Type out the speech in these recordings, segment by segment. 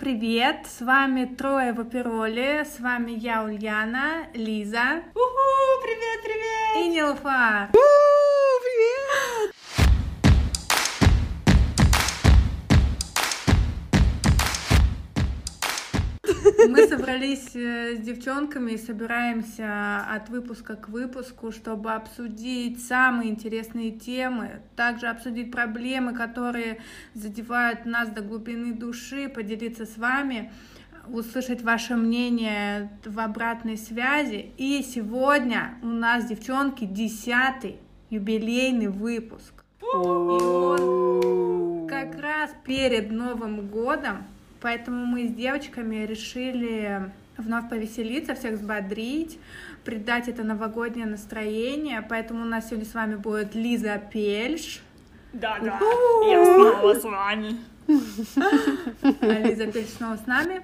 привет! С вами Трое в опероле, с вами я, Ульяна, Лиза Уху, привет, привет! и Нилфар. привет! Мы собрались э, с девчонками и собираемся от выпуска к выпуску, чтобы обсудить самые интересные темы, также обсудить проблемы, которые задевают нас до глубины души, поделиться с вами, услышать ваше мнение в обратной связи. И сегодня у нас, девчонки, десятый юбилейный выпуск. И он как раз перед Новым годом, поэтому мы с девочками решили вновь повеселиться, всех взбодрить, придать это новогоднее настроение. Поэтому у нас сегодня с вами будет Лиза Пельш. Да, да, я снова с вами. А Лиза Пельш снова с нами.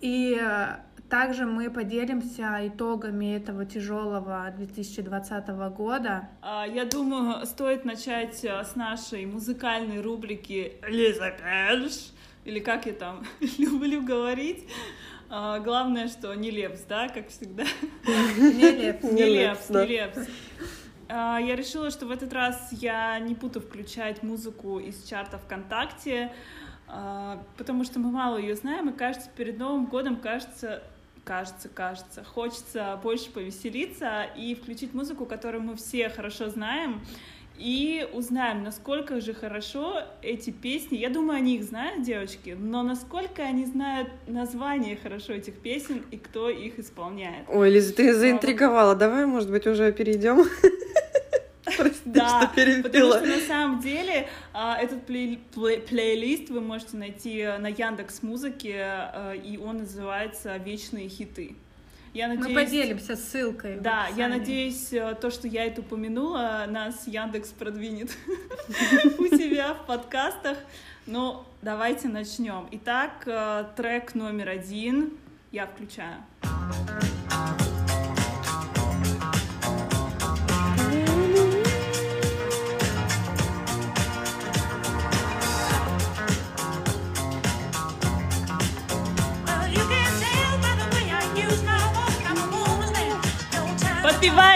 И э, также мы поделимся итогами этого тяжелого 2020 года. А, Я думаю, стоит начать а, с нашей музыкальной рубрики Лиза Пельш, или как я там люблю говорить. А, Главное, что не лепс, да, как всегда. Не лепс. Не лепс, не лепс. Я решила, что в этот раз я не буду включать музыку из чарта ВКонтакте, а, потому что мы мало ее знаем, и кажется, перед Новым годом кажется, кажется, кажется, хочется больше повеселиться и включить музыку, которую мы все хорошо знаем, и узнаем, насколько же хорошо эти песни. Я думаю, они их знают, девочки, но насколько они знают название хорошо этих песен и кто их исполняет. Ой, Лиза, ты заинтриговала. Давай, может быть, уже перейдем. Прости, Да, что потому что на самом деле а, этот плей- плей- плейлист вы можете найти на Яндекс Музыке, и он называется «Вечные хиты». Я Мы надеюсь, поделимся ссылкой. Да, я надеюсь, э, то, что я это упомянула, нас Яндекс продвинет у себя в подкастах. Ну, давайте начнем. Итак, э, трек номер один я включаю.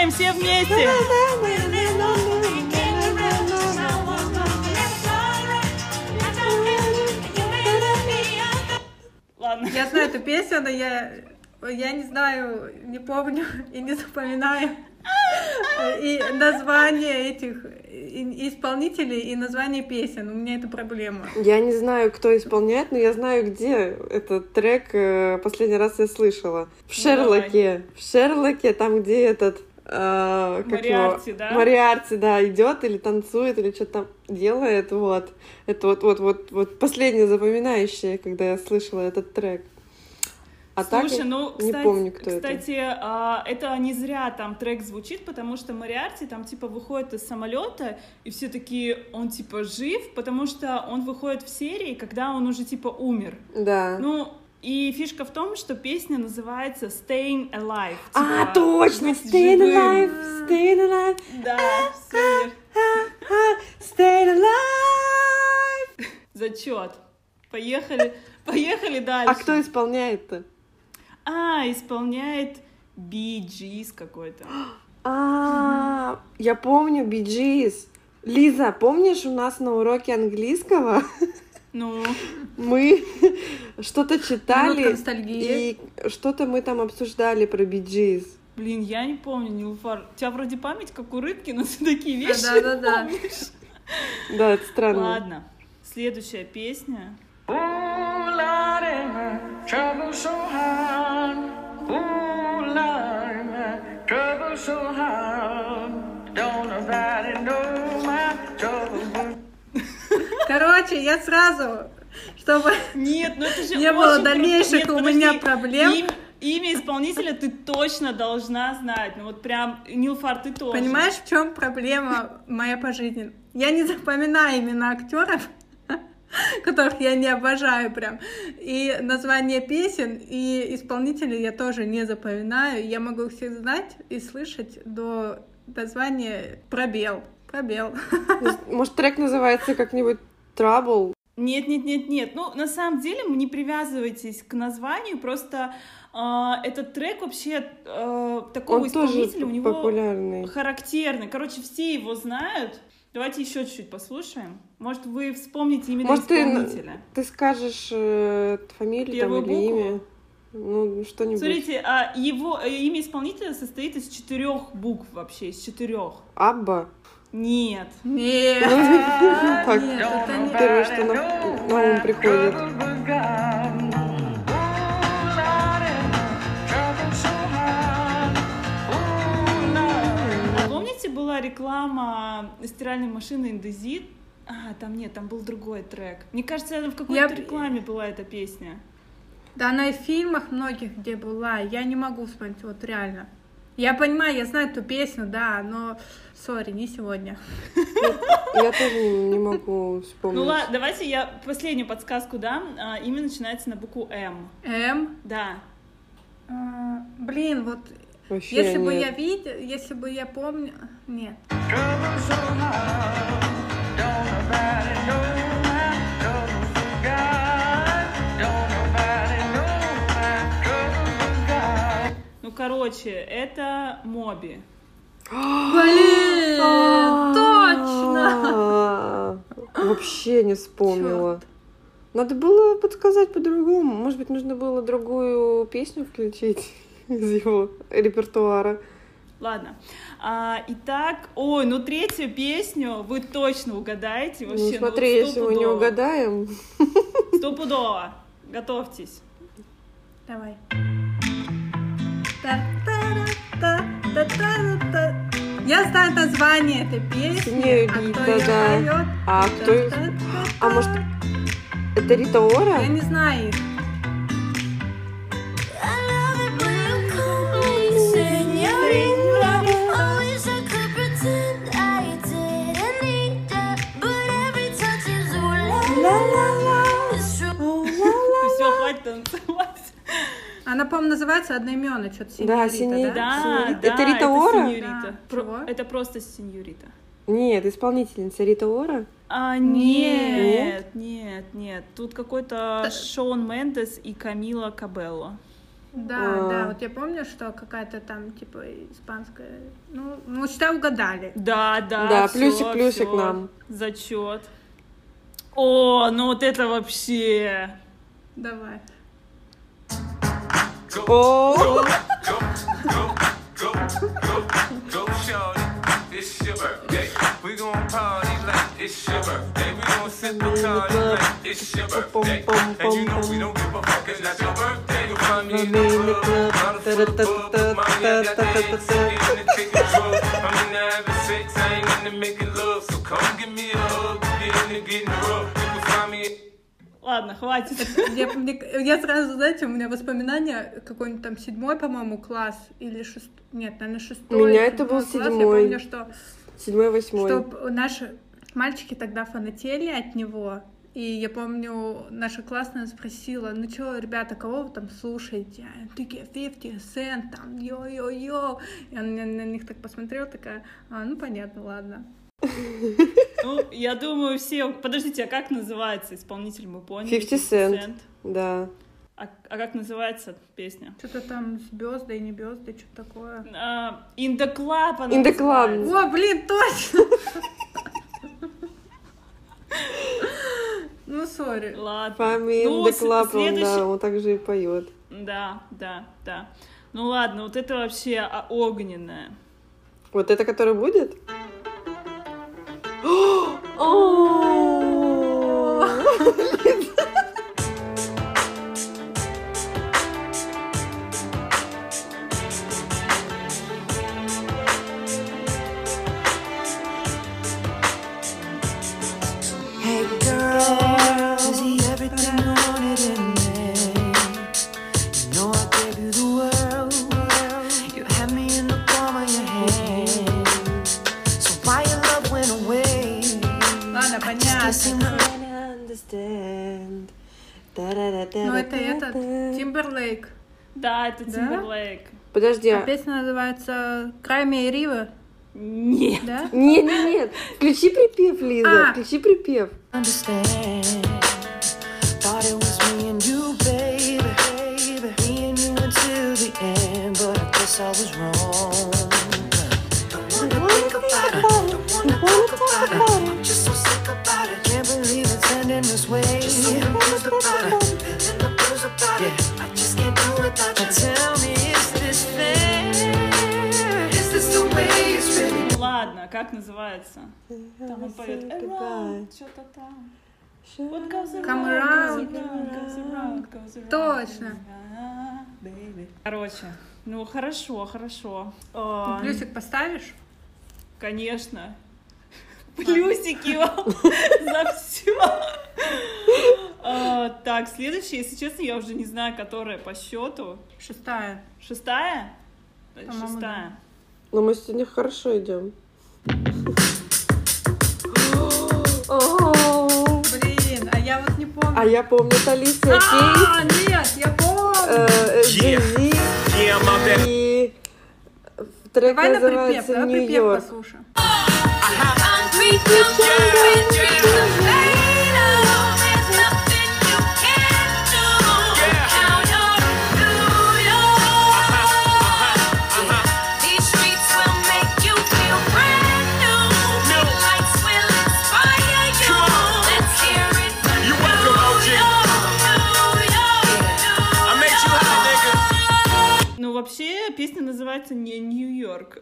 Подпеваем все вместе! Ладно. Я знаю эту песню, но я, я не знаю, не помню и не запоминаю и название этих и- исполнителей и название песен. У меня это проблема. Я не знаю, кто исполняет, но я знаю, где этот трек э, последний раз я слышала. В Ну, Шерлоке. В Шерлоке, там, где этот... э, как его? Мориарти, да? Мориарти, да, идет или танцует, или что-то там делает, вот. Это вот, вот, вот, вот последнее запоминающее, когда я слышала этот трек. А так Слушай, я ну, не кстати, помню, кто это. кстати, а, это не зря там трек звучит, потому что Мариарти там типа выходит из самолета, и все такие, он типа жив, потому что он выходит в серии, когда он уже типа умер. Да. Ну, и фишка в том, что песня называется Staying Alive. а, типа, точно! быть Staying живым. alive, staying alive, Да, супер. staying alive. Зачет. Поехали, поехали дальше. А кто исполняет-то? А, исполняет Gees какой-то. А, я помню Gees. Лиза, помнишь, у нас на уроке английского Ну, мы что-то читали и что-то мы там обсуждали про Gees. блин, я не помню, Нилуфар. У тебя вроде память, как у рыбки, но ты такие вещи Да-да-да. помнишь. Да, это странно. Ладно, следующая песня. Ooh, Короче, я сразу, чтобы Нет, ну это же Не было дальнейших Нет, у меня проблем. Им- имя исполнителя ты точно должна знать. Ну вот прям, Нилфар, ты тоже. Понимаешь, в чем проблема моя по жизни? Я не запоминаю имена актеров, которых я не обожаю прям. И название песен, и исполнителей я тоже не запоминаю. Я могу их всех знать и слышать до названия пробел. Пробел. Может, трек называется как-нибудь Trouble? Нет, нет, нет, нет. Ну, на самом деле, не привязывайтесь к названию, просто а, этот трек вообще а, такого Он исполнителя у него популярный. характерный. Короче, все его знают. Давайте еще чуть-чуть послушаем. Может, вы вспомните именно Может, ты- исполнителя. Ты скажешь э, фамилию там, Первую или букву? имя? Ну, что-нибудь. Смотрите, а его э, имя исполнителя состоит из четырех букв вообще, из четырех. Абба. Нет. Нет, Так, это первое, что на, на ум приходит. А помните, была реклама стиральной машины Индезит? А, там нет, там был другой трек. Мне кажется, в какой-то рекламе была эта песня. Да она и в фильмах многих где была, я не могу вспомнить, вот реально. Я понимаю, я знаю эту песню, да, но, сори, не сегодня. Я тоже не, могу вспомнить. Ну ладно, давайте я последнюю подсказку дам. А, имя начинается на букву М. М. Да. А, блин, вот Вообще если бы нет. я видела, если бы я помню... Нет. Короче, это Моби. Блин, точно! Вообще не вспомнила. Надо было подсказать по-другому. Может быть, нужно было другую песню включить из его репертуара. Ладно. А, итак, ой, ну третью песню вы точно угадаете Ну, вообще. смотри, если мы не угадаем. Стопудово. Готовьтесь. Давай. Я знаю название этой песни, а кто ее поет? А кто. А может, это Рита Ора? Я не знаю их. Она, по-моему, называется одноименно, что-то Да, сеньорита, сеньорита. Да, да, Это Рита Ора? сеньорита. Да. Про- Чего? Это просто сеньорита. Нет, исполнительница Рита Ора. А, Нет. нет, нет, нет. Тут какой-то Шон Мендес и Камила Кабелло. Да, А. да, вот я помню, что какая-то там, типа, испанская... Ну, ну считай, угадали. Да, да. Да, всё, плюсик, плюсик всё. нам. Зачет. О, ну вот это вообще. Давай. Shorty. It's your birthday. We gon' sip Bacardi like it's your birthday. And you know we don't give a fuck, it's not your birthday. You'll find me in the club, out of the club. Mommy, I got the in the drugs. I'm in the having sex, I ain't into making Ладно, хватит. Я, мне- я сразу, знаете, у меня воспоминания, какой-нибудь там седьмой, по-моему, класс, или шестой, нет, наверное, шестой. У меня это был класс. Я седьмой. помню, что, седьмой, восьмой. что наши мальчики тогда фанатели от него, и я помню, наша классная спросила, ну что, ребята, кого вы там слушаете? Они Такие, 50 Cent, там, йо-йо-йо. И она на, них так посмотрела, такая, а, ну понятно, ладно. Ну, я думаю, все... Подождите, а как называется исполнитель, мы поняли? 50 Cent. Да. А, а как называется песня? Что-то там с Бёздой, не Бёздой, что-то такое. А, In the Club она In the Club. О, блин, точно! Ну, сори. Ладно. Фами Ну, the Club, он, следующий- да, он также и поет. Да, да, да. Ну ладно, вот это вообще огненное. Вот это, который будет? О! Подожди, А а песня называется «Крайме и Рива». Нет. Да? Не, не, нет. Включи припев, Лиза. А. Включи припев. just so sick about it. Can't believe it's ending this way. Just so confused about it, как называется? Там он поет around, что-то там. What goes around, Come goes around. around, goes around, goes around. Точно. Короче, ну хорошо, хорошо. А, Плюсик поставишь? Конечно. Плюсики вам за все. Так, следующая, если честно, я уже не знаю, которая по счету. Шестая. Шестая? Шестая. Но мы сегодня хорошо идем. Блин, а я вот не помню. А я помню А, нет, я помню. э, there. и трек Давай на припев, называется давай припев Нью-Йорк. послушаем. Называется не Нью-Йорк.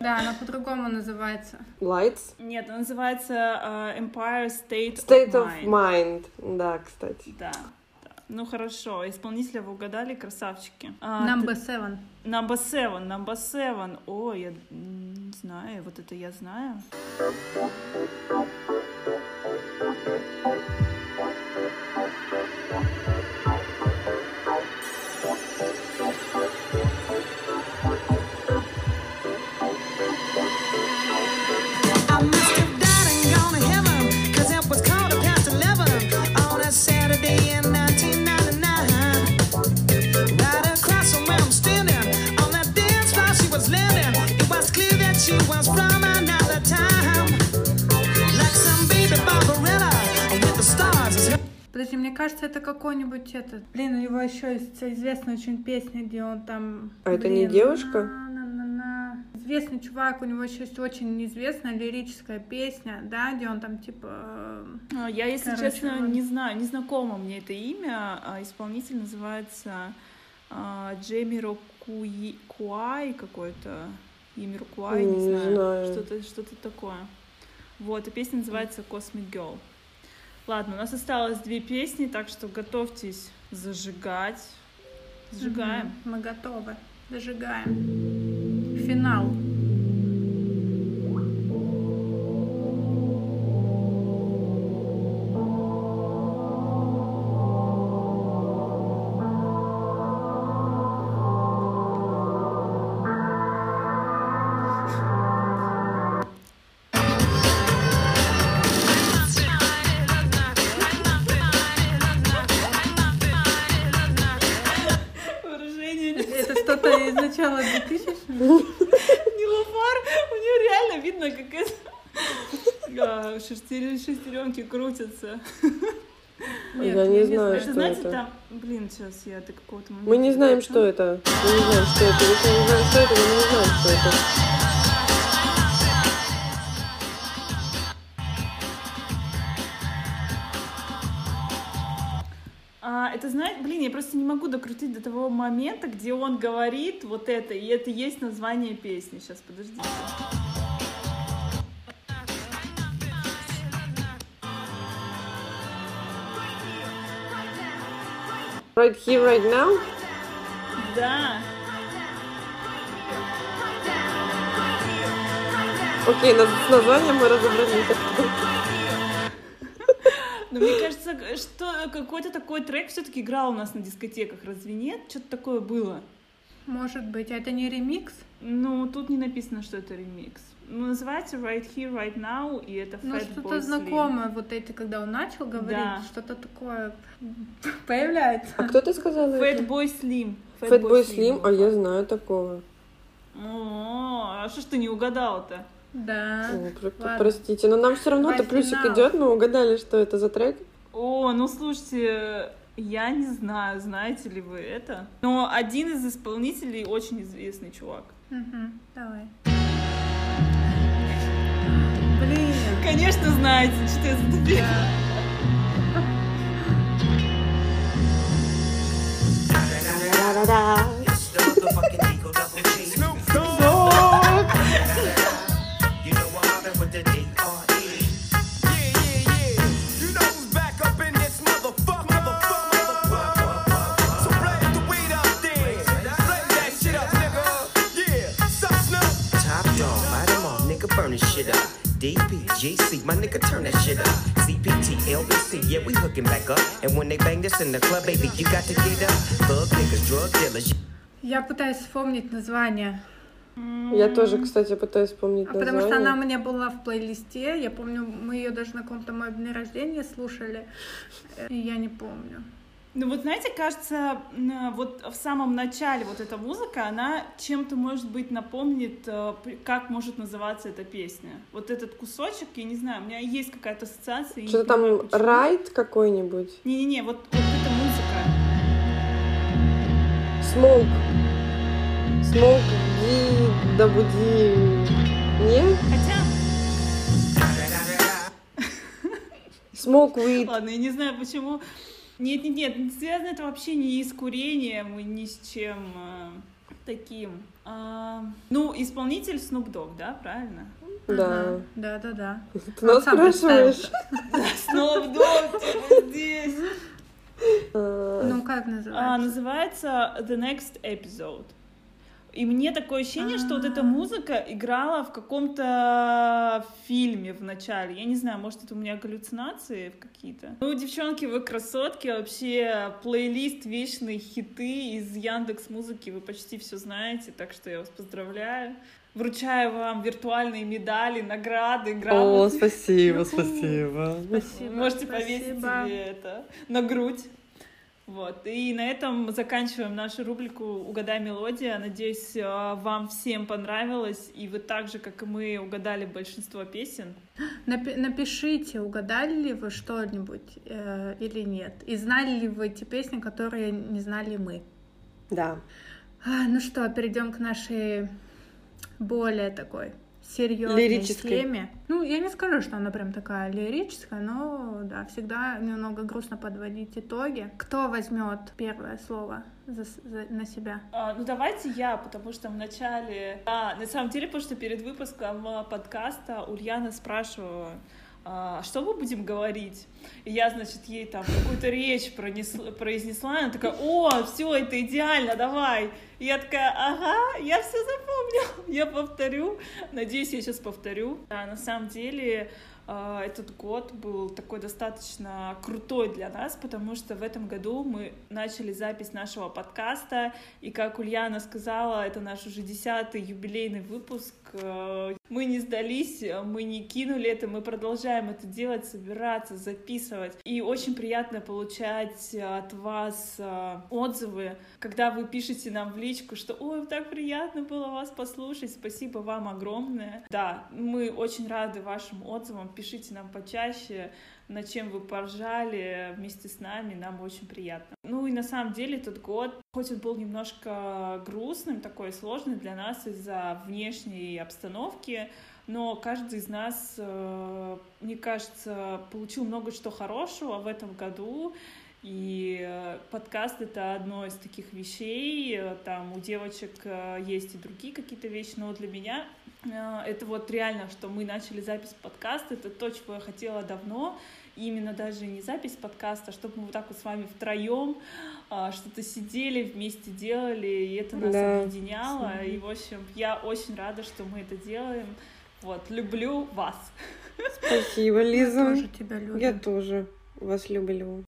Да, она по-другому называется. Lights. Нет, она называется э, Empire State, State of of Mind. Mind. Да, кстати. Да. Ну хорошо, исполнителя вы угадали, красавчики. А, Number seven. Number seven, number seven. О, я не знаю, вот это я знаю. Кажется, это какой-нибудь этот... Блин, у него еще есть известная очень песня, где он там... А это не блин, девушка? на-на-на-на. Известный чувак, у него еще есть очень известная лирическая песня, да, где он там типа... А, Я, если Короче, честно, ладно. не знаю, не знакомо мне это имя. А Исполнитель называется а, Джейми Рокуи Куай какой-то. Имя Рукуай, не, Не знаю. знаю. Что-то, что-то такое. Вот, и песня называется Cosmic Girl. Ладно, у нас осталось две песни, так что готовьтесь зажигать. Зажигаем. мгм, Мы готовы. Зажигаем. Финал. 2000 Нилофар, у нее реально видно, как это... Шестер- Шестеренки крутятся. Я не знаю, что знаете, это. там... Блин, сейчас я до какого-то момента... Мы не знаем, что это. Мы не знаем, что это. Если мы не знаем, что это, мы не знаем, что это. Это, знаете, блин, я просто не могу докрутить до того момента, где он говорит вот это, и это есть название песни. Сейчас, подождите. Right here, right now? Да. Окей, на- с названием мы разобрались. Но мне кажется, что какой-то такой трек все-таки играл у нас на дискотеках, разве нет? Что-то такое было. Может быть, а это не ремикс? Ну, тут не написано, что это ремикс. Ну, называется Right Here, Right Now, и это Ну, что-то Slim. знакомое, вот эти, когда он начал говорить, Да. что-то такое появляется. А кто ты сказала? это? Fatboy Slim. Fatboy Slim? А я знаю такого. О, а что ж ты не угадала-то? Да. О, ладно. Простите, но нам все равно-то Давай плюсик идет, мы угадали, что это за трек. О, ну слушайте, я не знаю, знаете ли вы это. Но один из исполнителей очень известный чувак. Мгм, Давай. Блин. Конечно, знаете, что это за песня. Да-да-да. It's the off, nigga, burn this shit up. DPGC, my nigga, turn that shit up. CPT, LBC, yeah, we hooking back up. And when they bang this in the club, baby, you got to get up. Thug niggas, drug dealers, Я пытаюсь вспомнить название. Я тоже, кстати, пытаюсь вспомнить А Потому что она у название. меня была в плейлисте. Я помню, мы ее даже на каком-то моем дне рождения слушали. И я не помню. Ну вот знаете, кажется, вот в самом начале вот эта музыка, она чем-то, может быть, напомнит, э, как может называться эта песня. Вот этот кусочек, я не знаю, у меня есть какая-то ассоциация. Что-то там ride какой-нибудь. Не-не-не, вот, вот эта музыка. Smoke. Smoke Ди Дабуди. Не? Хотя, Smoke Weed. ладно, я не знаю почему. Нет-нет-нет, не связано это вообще не с курением и ни с чем э, таким. А, ну, исполнитель Snoop Dogg, да, правильно? Да. Да, да, да. Ты нас сам спрашиваешь? Snoop Dogg, здесь. А, Ну, как А, называется? называется The Next Episode. И мне такое ощущение, что вот эта музыка играла в каком-то фильме в начале. Я не знаю, может, это у меня галлюцинации какие-то. Ну, девчонки, вы красотки. Вообще, плейлист вечные хиты из Яндекс Музыки. Вы почти все знаете, так что я вас поздравляю. Вручаю вам виртуальные медали, награды, О, грамоты. спасибо, спасибо. Спасибо. Можете повесить себе это на грудь. Вот. И на этом заканчиваем нашу рубрику «Угадай мелодия». Надеюсь, э, вам всем понравилось, и вы так же, как и мы, угадали большинство песен. Напи- напишите, угадали ли вы что-нибудь э, или нет. И знали ли вы те песни, которые не знали мы. Да. А, ну что, перейдем к нашей более такой серьезной Лирической. теме. Ну, я не скажу, что она прям такая лирическая, но да, всегда немного грустно подводить итоги. Кто возьмет первое слово за за- на себя? А, ну, давайте я, потому что в начале... А, на самом деле, потому что перед выпуском э, подкаста Ульяна спрашивала, а, что мы будем говорить? И я, значит, ей там какую-то речь пронесла- произнесла, и она такая, о, все, это идеально, давай. И я такая, ага, я все запомнила, я повторю. Надеюсь, я сейчас повторю. Да, на самом деле, этот год был такой достаточно крутой для нас, потому что в этом году мы начали запись нашего подкаста, и как Ульяна сказала, это наш уже десятый юбилейный выпуск. Э, Мы не сдались, мы не кинули это, мы продолжаем это делать, собираться, записывать. И очень приятно получать от вас э, отзывы, когда вы пишете нам в личку, что «Ой, так приятно было вас послушать, спасибо вам огромное». Да, мы очень рады вашим отзывам, пишите нам почаще, над чем вы поржали вместе с нами, нам очень приятно. Ну и на самом деле этот год, хоть он был немножко грустным, такой сложный для нас из-за внешней обстановки, но каждый из нас, э, мне кажется, получил много что хорошего в этом году, и э, подкаст — это одно из таких вещей. Э, Там у девочек э, есть и другие какие-то вещи, но для меня это вот реально, что мы начали запись подкаста, это то, чего я хотела давно. И именно даже не запись подкаста, а чтобы мы вот так вот с вами втроем а, что-то сидели, вместе делали, и это нас Да. объединяло. И, в общем, я очень рада, что мы это делаем. Вот, люблю вас. Спасибо, Я Лиза. тоже тебя люблю. Я тоже вас люблю.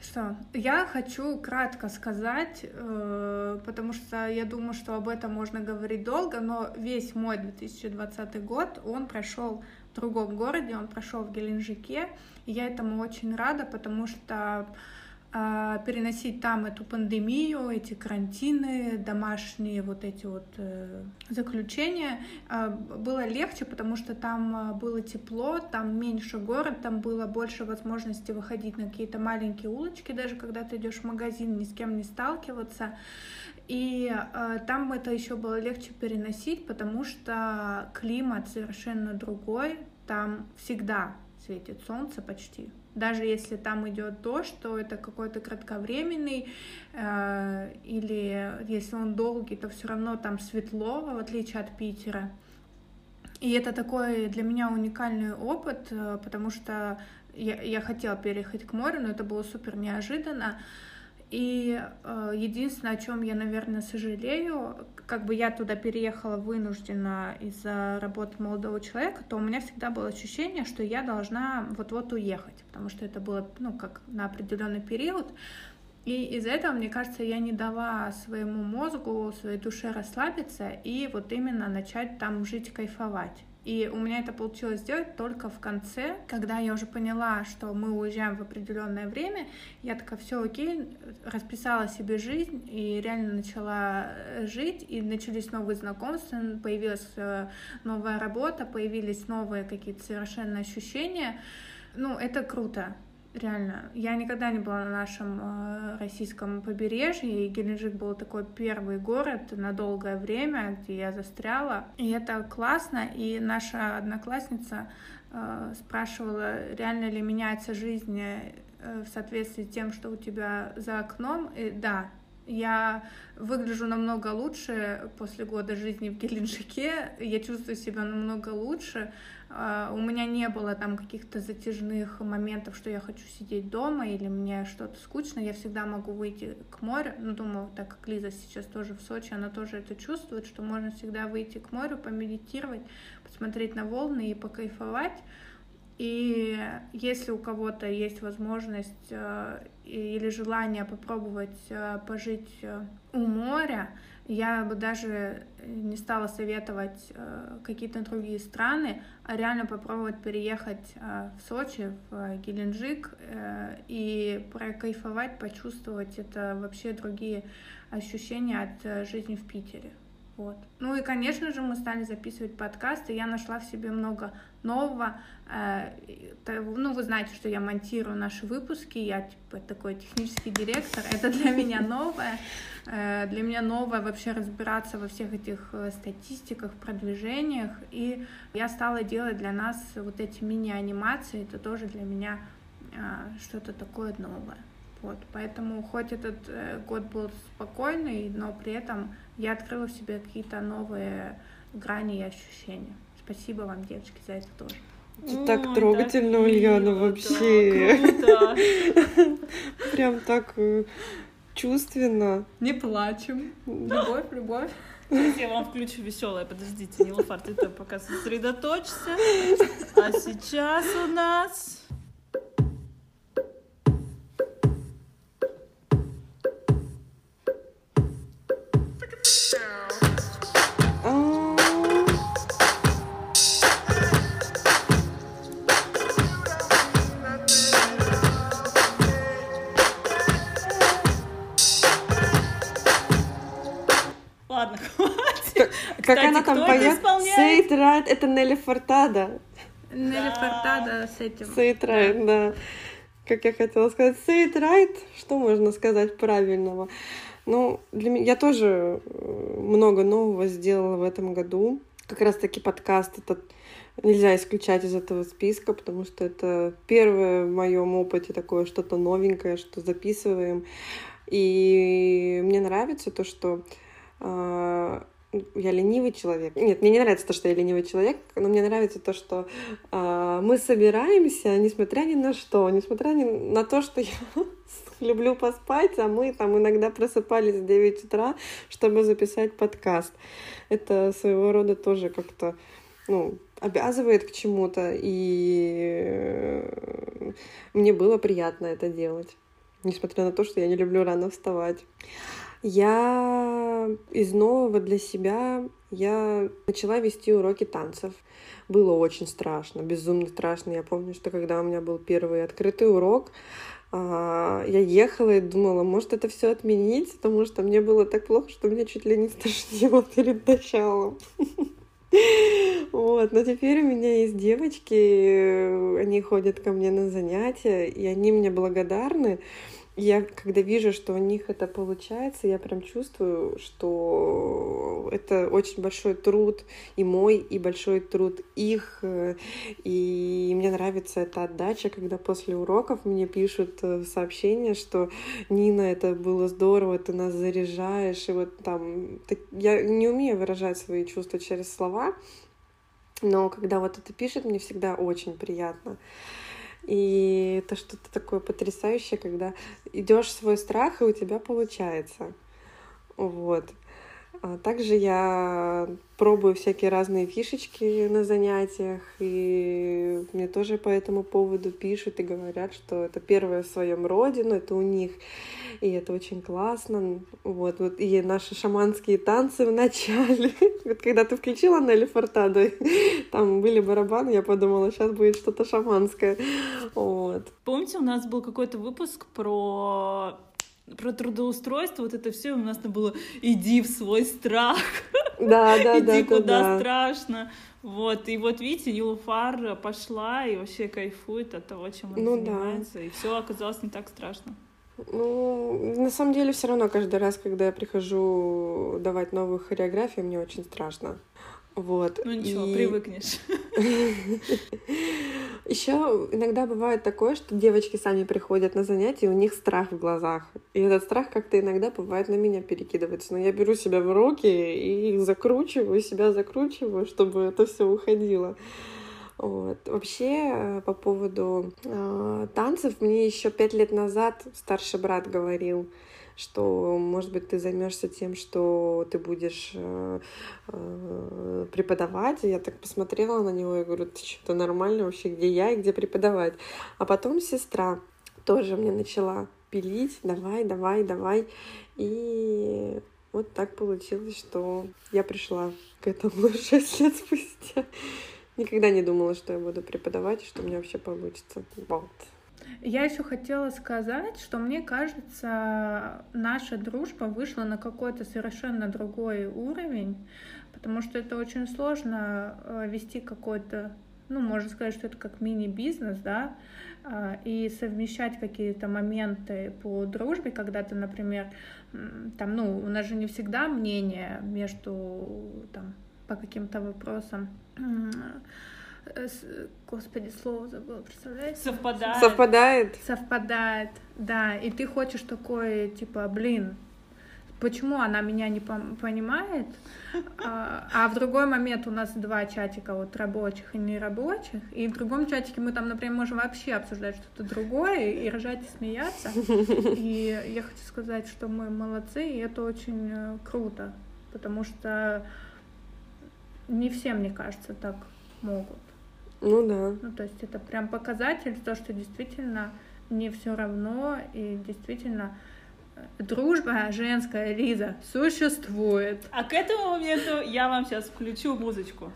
Что? Я хочу кратко сказать, э, потому что я думаю, что об этом можно говорить долго, но весь мой 2020 год, он прошел в другом городе, он прошел в Геленджике, и я этому очень рада, потому что переносить там эту пандемию, эти карантины, домашние вот эти вот э, заключения а, было легче, потому что там а, было тепло, там меньше город, там было больше возможности выходить на какие-то маленькие улочки, даже когда ты идешь в магазин, ни с кем не сталкиваться. И там это еще было легче переносить, потому что климат совершенно другой. Там всегда светит солнце почти. Даже если там идет дождь, то это какой-то кратковременный, э, или если он долгий, то все равно там светло, в отличие от Питера. И это такой для меня уникальный опыт, э, потому что я, я хотела переехать к морю, но это было супер неожиданно. И э, единственное, о чем я, наверное, сожалею, как бы я туда переехала вынуждена из-за работы молодого человека, то у меня всегда было ощущение, что я должна вот-вот уехать, потому что это было, ну, как на определенный период. И из-за этого, мне кажется, я не дала своему мозгу, своей душе расслабиться и вот именно начать там жить, кайфовать. И у меня это получилось сделать только в конце, когда я уже поняла, что мы уезжаем в определенное время. Я такая, все окей, расписала себе жизнь и реально начала э, жить, и начались новые знакомства, появилась э, новая работа, появились новые какие-то совершенно ощущения. Ну, это круто реально. Я никогда не была на нашем э, российском побережье, и Геленджик был такой первый город на долгое время, где я застряла. И это классно, и наша одноклассница э, спрашивала, реально ли меняется жизнь э, в соответствии с тем, что у тебя за окном. И да, я выгляжу намного лучше после года жизни в Геленджике, я чувствую себя намного лучше, а, у меня не было там каких-то затяжных моментов, что я хочу сидеть дома или мне что-то скучно. Я всегда могу выйти к морю. Ну, думаю, так как Лиза сейчас тоже в Сочи, она тоже это чувствует, что можно всегда выйти к морю, помедитировать, посмотреть на волны и покайфовать. И если у кого-то есть возможность э, или желание попробовать э, пожить э, у моря, я бы даже не стала советовать э, какие-то другие страны, а реально попробовать переехать э, в Сочи, в Геленджик э, и прокайфовать, почувствовать это вообще другие ощущения от э, жизни в Питере. Вот. Ну и, конечно же, мы стали записывать подкасты. Я нашла в себе много нового. Э, ну, вы знаете, что я монтирую наши выпуски. Я типа такой технический директор. Это для меня новое. Э, для меня новое вообще разбираться во всех этих э, статистиках, продвижениях. И я стала делать для нас вот эти мини-анимации. Это тоже для меня что-то такое новое. Вот, поэтому хоть этот год был спокойный, но при этом я открыла в себе какие-то новые грани и ощущения. Спасибо вам, девочки, за это тоже. Это так трогательно, так Ульяна, мило, вообще. Да, Прям так э, чувственно. Не плачем. Любовь, любовь. Я вам включу веселое. Подождите, Нилофар, ты пока сосредоточься. А сейчас у нас... Ладно, хватит. Как Кстати, она там поет? it right, это Нелли Фортада. Нелли Фортада с этим. It right, да. Как я хотела сказать, it right, что можно сказать правильного? Ну, для меня я тоже э, много нового сделала в этом году. Как раз-таки подкаст этот нельзя исключать из этого списка, потому что это первое в моем опыте такое что-то новенькое, что записываем. И мне нравится то, что я ленивый человек. Нет, мне не нравится то, что я ленивый человек, но мне нравится то, что а, мы собираемся, несмотря ни на что, несмотря ни на то, что я люблю поспать, а мы там иногда просыпались в 9 утра, чтобы записать подкаст. Это своего рода тоже как-то, ну, обязывает к чему-то, и э, мне было приятно это делать, несмотря на то, что я не люблю рано вставать. Я из нового для себя я начала вести уроки танцев. Было очень страшно, безумно страшно. Я помню, что когда у меня был первый открытый урок, а, я ехала и думала, может это все отменить, потому что мне было так плохо, что меня чуть ли не стошнило перед началом. Вот, но теперь у меня есть девочки, они ходят ко мне на занятия, и они мне благодарны. Я, когда вижу, что у них это получается, я прям чувствую, что это очень большой труд и мой, и большой труд их. И мне нравится эта отдача, когда после уроков мне пишут э, сообщения, что Нина, это было здорово, ты нас заряжаешь. И вот там я не умею выражать свои чувства через слова, но когда вот это пишет, мне всегда очень приятно. И это что-то такое потрясающее, когда идешь свой страх, и у тебя получается. Вот. А также я пробую всякие разные фишечки на занятиях, и мне тоже по этому поводу пишут и говорят, что это первое в своем роде, но это у них, и это очень классно. Вот, вот и наши шаманские танцы в начале. Вот когда ты включила Нелли Фортадо, там были барабаны, я подумала, сейчас будет что-то шаманское. Вот. Помните, у нас был какой-то выпуск про про трудоустройство, вот это все у нас там было «иди в свой страх», Да, да, да, «иди да, куда да. страшно». Вот, и вот видите, Юлфар пошла и вообще кайфует от того, чем она Ну да. занимается, и все оказалось не так страшно. Ну, на самом деле, все равно каждый раз, когда я прихожу давать новую хореографию, мне очень страшно. Вот. Ну ничего, И привыкнешь. Еще иногда бывает такое, что девочки сами приходят на занятия, и у них страх в глазах. И этот страх как-то иногда бывает на меня перекидывается. Но я беру себя в руки и их закручиваю, себя закручиваю, чтобы это все уходило. Вот. Вообще, э, по поводу э, танцев, мне еще пять лет назад старший брат говорил, что, может быть, ты займешься тем, что ты будешь э, э, преподавать. И я так посмотрела на него и говорю, ты что-то нормально вообще, где я и где преподавать. А потом сестра тоже мне начала пилить, давай, давай, давай. И вот так получилось, что я пришла к этому шесть лет спустя. Никогда не думала, что я буду преподавать, что у меня вообще получится. Вот. Я еще хотела сказать, что мне кажется, наша дружба вышла на какой-то совершенно другой уровень, потому что это очень сложно э, вести какой-то, ну, можно сказать, что это как мини-бизнес, да, а, и совмещать какие-то моменты по дружбе, когда ты, например, там, ну, у нас же не всегда мнение между, там, по каким-то вопросам. Э, Господи, слово забыла, представляете? Совпадает. Совпадает? совпадает, да, и ты хочешь такой, типа, блин, почему она меня не пом- понимает, а, а в другой момент у нас два чатика вот рабочих и нерабочих, и в другом чатике мы там, например, можем вообще обсуждать что-то другое и ржать и смеяться, и я хочу сказать, что мы молодцы, и это очень э, круто, потому что не все, мне кажется, так могут. Ну да. Ну, то есть это прям показатель, то, что действительно не все равно, и действительно э, дружба женская, Лиза, существует. А к этому моменту я вам сейчас включу музычку.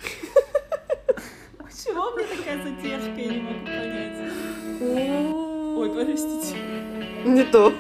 Почему мне такая задержка, я не могу понять. Ой, простите. Не то.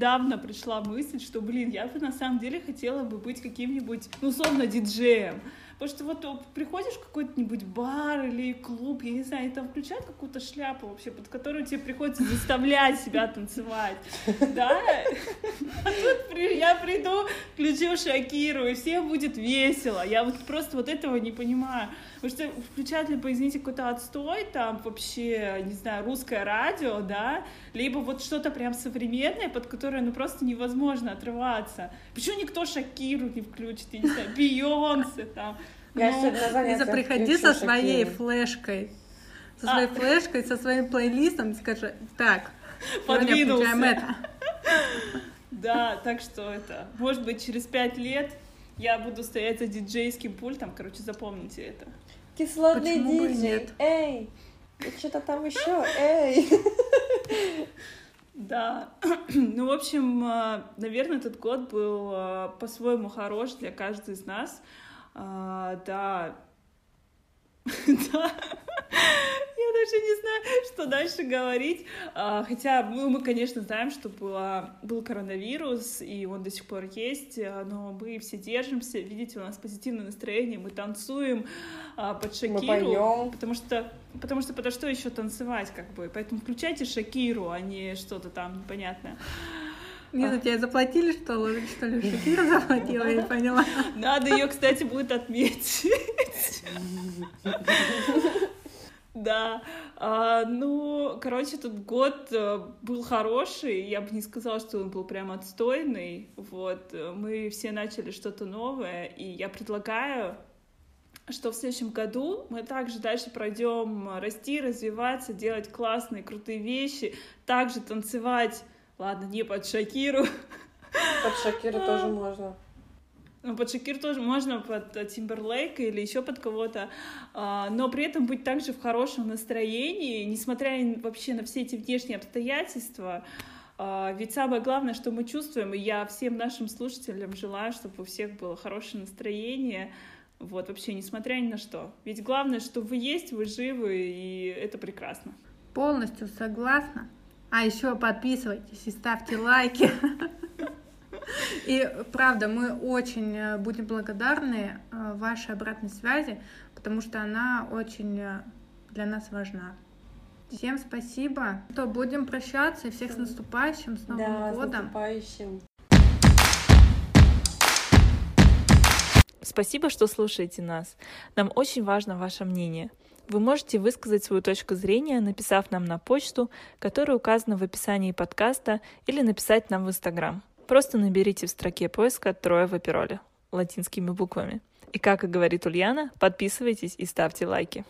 ಇದ್ದ недавно пришла мысль, что, блин, я бы на самом деле хотела бы быть каким-нибудь, ну, условно, диджеем. Потому что вот приходишь в какой-нибудь бар или клуб, я не знаю, и там включают какую-то шляпу вообще, под которую тебе приходится заставлять себя танцевать, да? А тут я приду, включу Шакиру, и всем будет весело. Я вот просто вот этого не понимаю. Потому что включают либо, извините, какой-то отстой, там вообще, не знаю, русское радио, да, либо вот что-то прям современное, под которое, ну, просто невозможно отрываться. Почему никто Шакиру не включит, я не знаю, Бейонсе там. Я Ну, Лиза, приходи со своей Шакиру. флешкой. Со А. своей флешкой, со своим плейлистом, скажи, так, Подвинулся. это. Да, так что это, может быть, через пять лет я буду стоять за диджейским пультом, короче, запомните это. Кислотный Почему диджей, нет? эй! Что-то там еще, эй! Да, ну, в общем, э, наверное, этот год был э, по-своему хорош для каждой из нас. А, Да, да, даже не знаю, что дальше говорить. А, Хотя ну, мы, конечно, знаем, что была, был коронавирус, и он до сих пор есть, а, но мы все держимся. Видите, у нас позитивное настроение, мы танцуем а, под Шакиру. поем. Потому что, потому что подо что еще танцевать, как бы. Поэтому включайте Шакиру, а не что-то там непонятное. Лиза, тебе заплатили, что ли? Что ли, Шакира заплатила, я поняла. Надо ее, кстати, будет отметить. Да, А, ну, короче, этот год э, был хороший, я бы не сказала, что он был прям отстойный, вот, э, мы все начали что-то новое, и я предлагаю, что в следующем году мы также дальше пройдем расти, развиваться, делать классные, крутые вещи, также танцевать, ладно, не под Шакиру, Под Шакиру тоже можно. Ну, под Шакир тоже можно, под э, Тимберлейк или еще под кого-то, а, но при этом быть также в хорошем настроении, несмотря вообще на все эти внешние обстоятельства. А, Ведь самое главное, что мы чувствуем, и я всем нашим слушателям желаю, чтобы у всех было хорошее настроение, вот, вообще, несмотря ни на что. Ведь главное, что вы есть, вы живы, и это прекрасно. Полностью согласна. А еще подписывайтесь и ставьте лайки. И правда, мы очень э, будем благодарны э, вашей обратной связи, потому что она очень э, для нас важна. Всем спасибо. То будем прощаться и всех с наступающим, с Новым Да, с годом. наступающим. Спасибо, что слушаете нас. Нам очень важно ваше мнение. Вы можете высказать свою точку зрения, написав нам на почту, которая указана в описании подкаста, или написать нам в Инстаграм. Просто наберите в строке поиска «Трое в опероле» латинскими буквами. И как и говорит Ульяна, подписывайтесь и ставьте лайки.